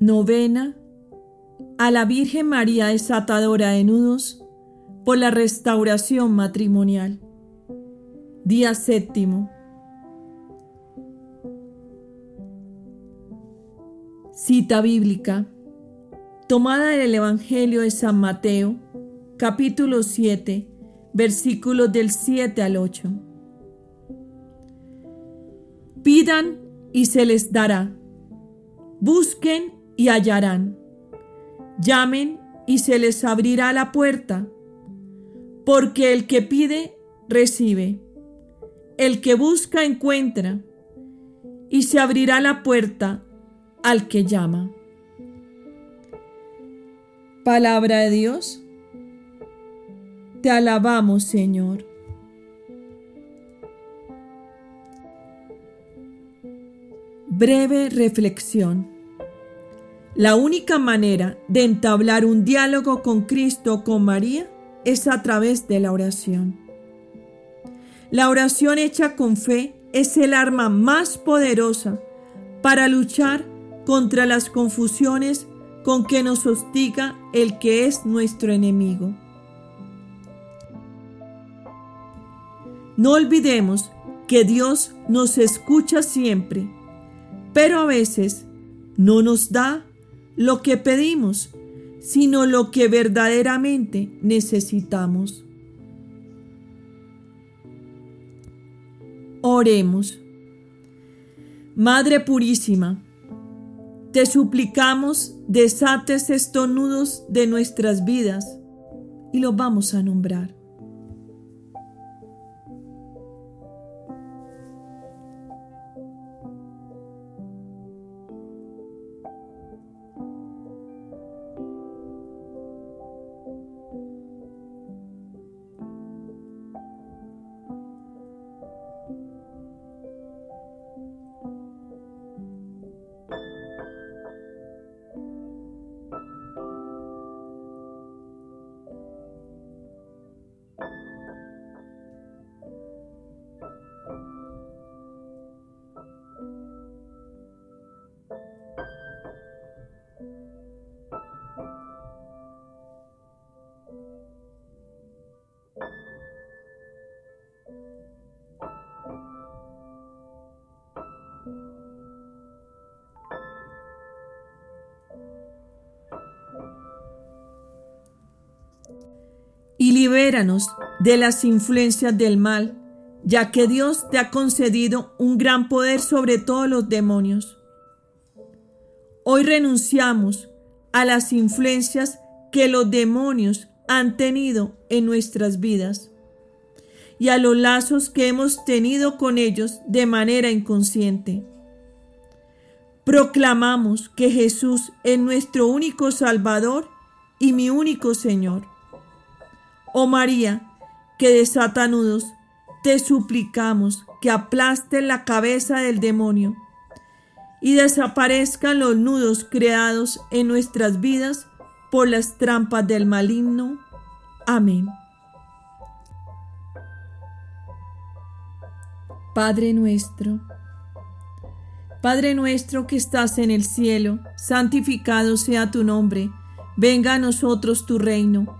Novena a la Virgen María desatadora de nudos por la restauración matrimonial. Día séptimo. Cita bíblica tomada del Evangelio de San Mateo, capítulo 7, versículos del 7 al 8. Pidan y se les dará. Busquen y hallarán. Llamen y se les abrirá la puerta. Porque el que pide, recibe. El que busca, encuentra. Y se abrirá la puerta al que llama. Palabra de Dios. Te alabamos, Señor. Breve reflexión. La única manera de entablar un diálogo con Cristo o con María es a través de la oración. La oración hecha con fe es el arma más poderosa para luchar contra las confusiones con que nos hostiga el que es nuestro enemigo. No olvidemos que Dios nos escucha siempre, pero a veces no nos da lo que pedimos, sino lo que verdaderamente necesitamos. Oremos. Madre Purísima, te suplicamos desates estos nudos de nuestras vidas y los vamos a nombrar. Libéranos de las influencias del mal, ya que Dios te ha concedido un gran poder sobre todos los demonios. Hoy renunciamos a las influencias que los demonios han tenido en nuestras vidas y a los lazos que hemos tenido con ellos de manera inconsciente. Proclamamos que Jesús es nuestro único Salvador y mi único Señor Oh María, que desata nudos, te suplicamos que aplaste la cabeza del demonio y desaparezcan los nudos creados en nuestras vidas por las trampas del maligno. Amén. Padre nuestro, Padre nuestro que estás en el cielo, santificado sea tu nombre, venga a nosotros tu reino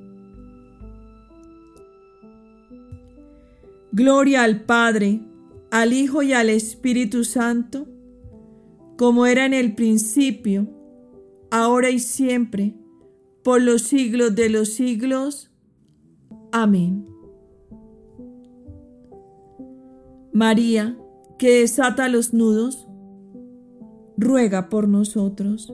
Gloria al Padre, al Hijo y al Espíritu Santo, como era en el principio, ahora y siempre, por los siglos de los siglos. Amén. María, que desata los nudos, ruega por nosotros.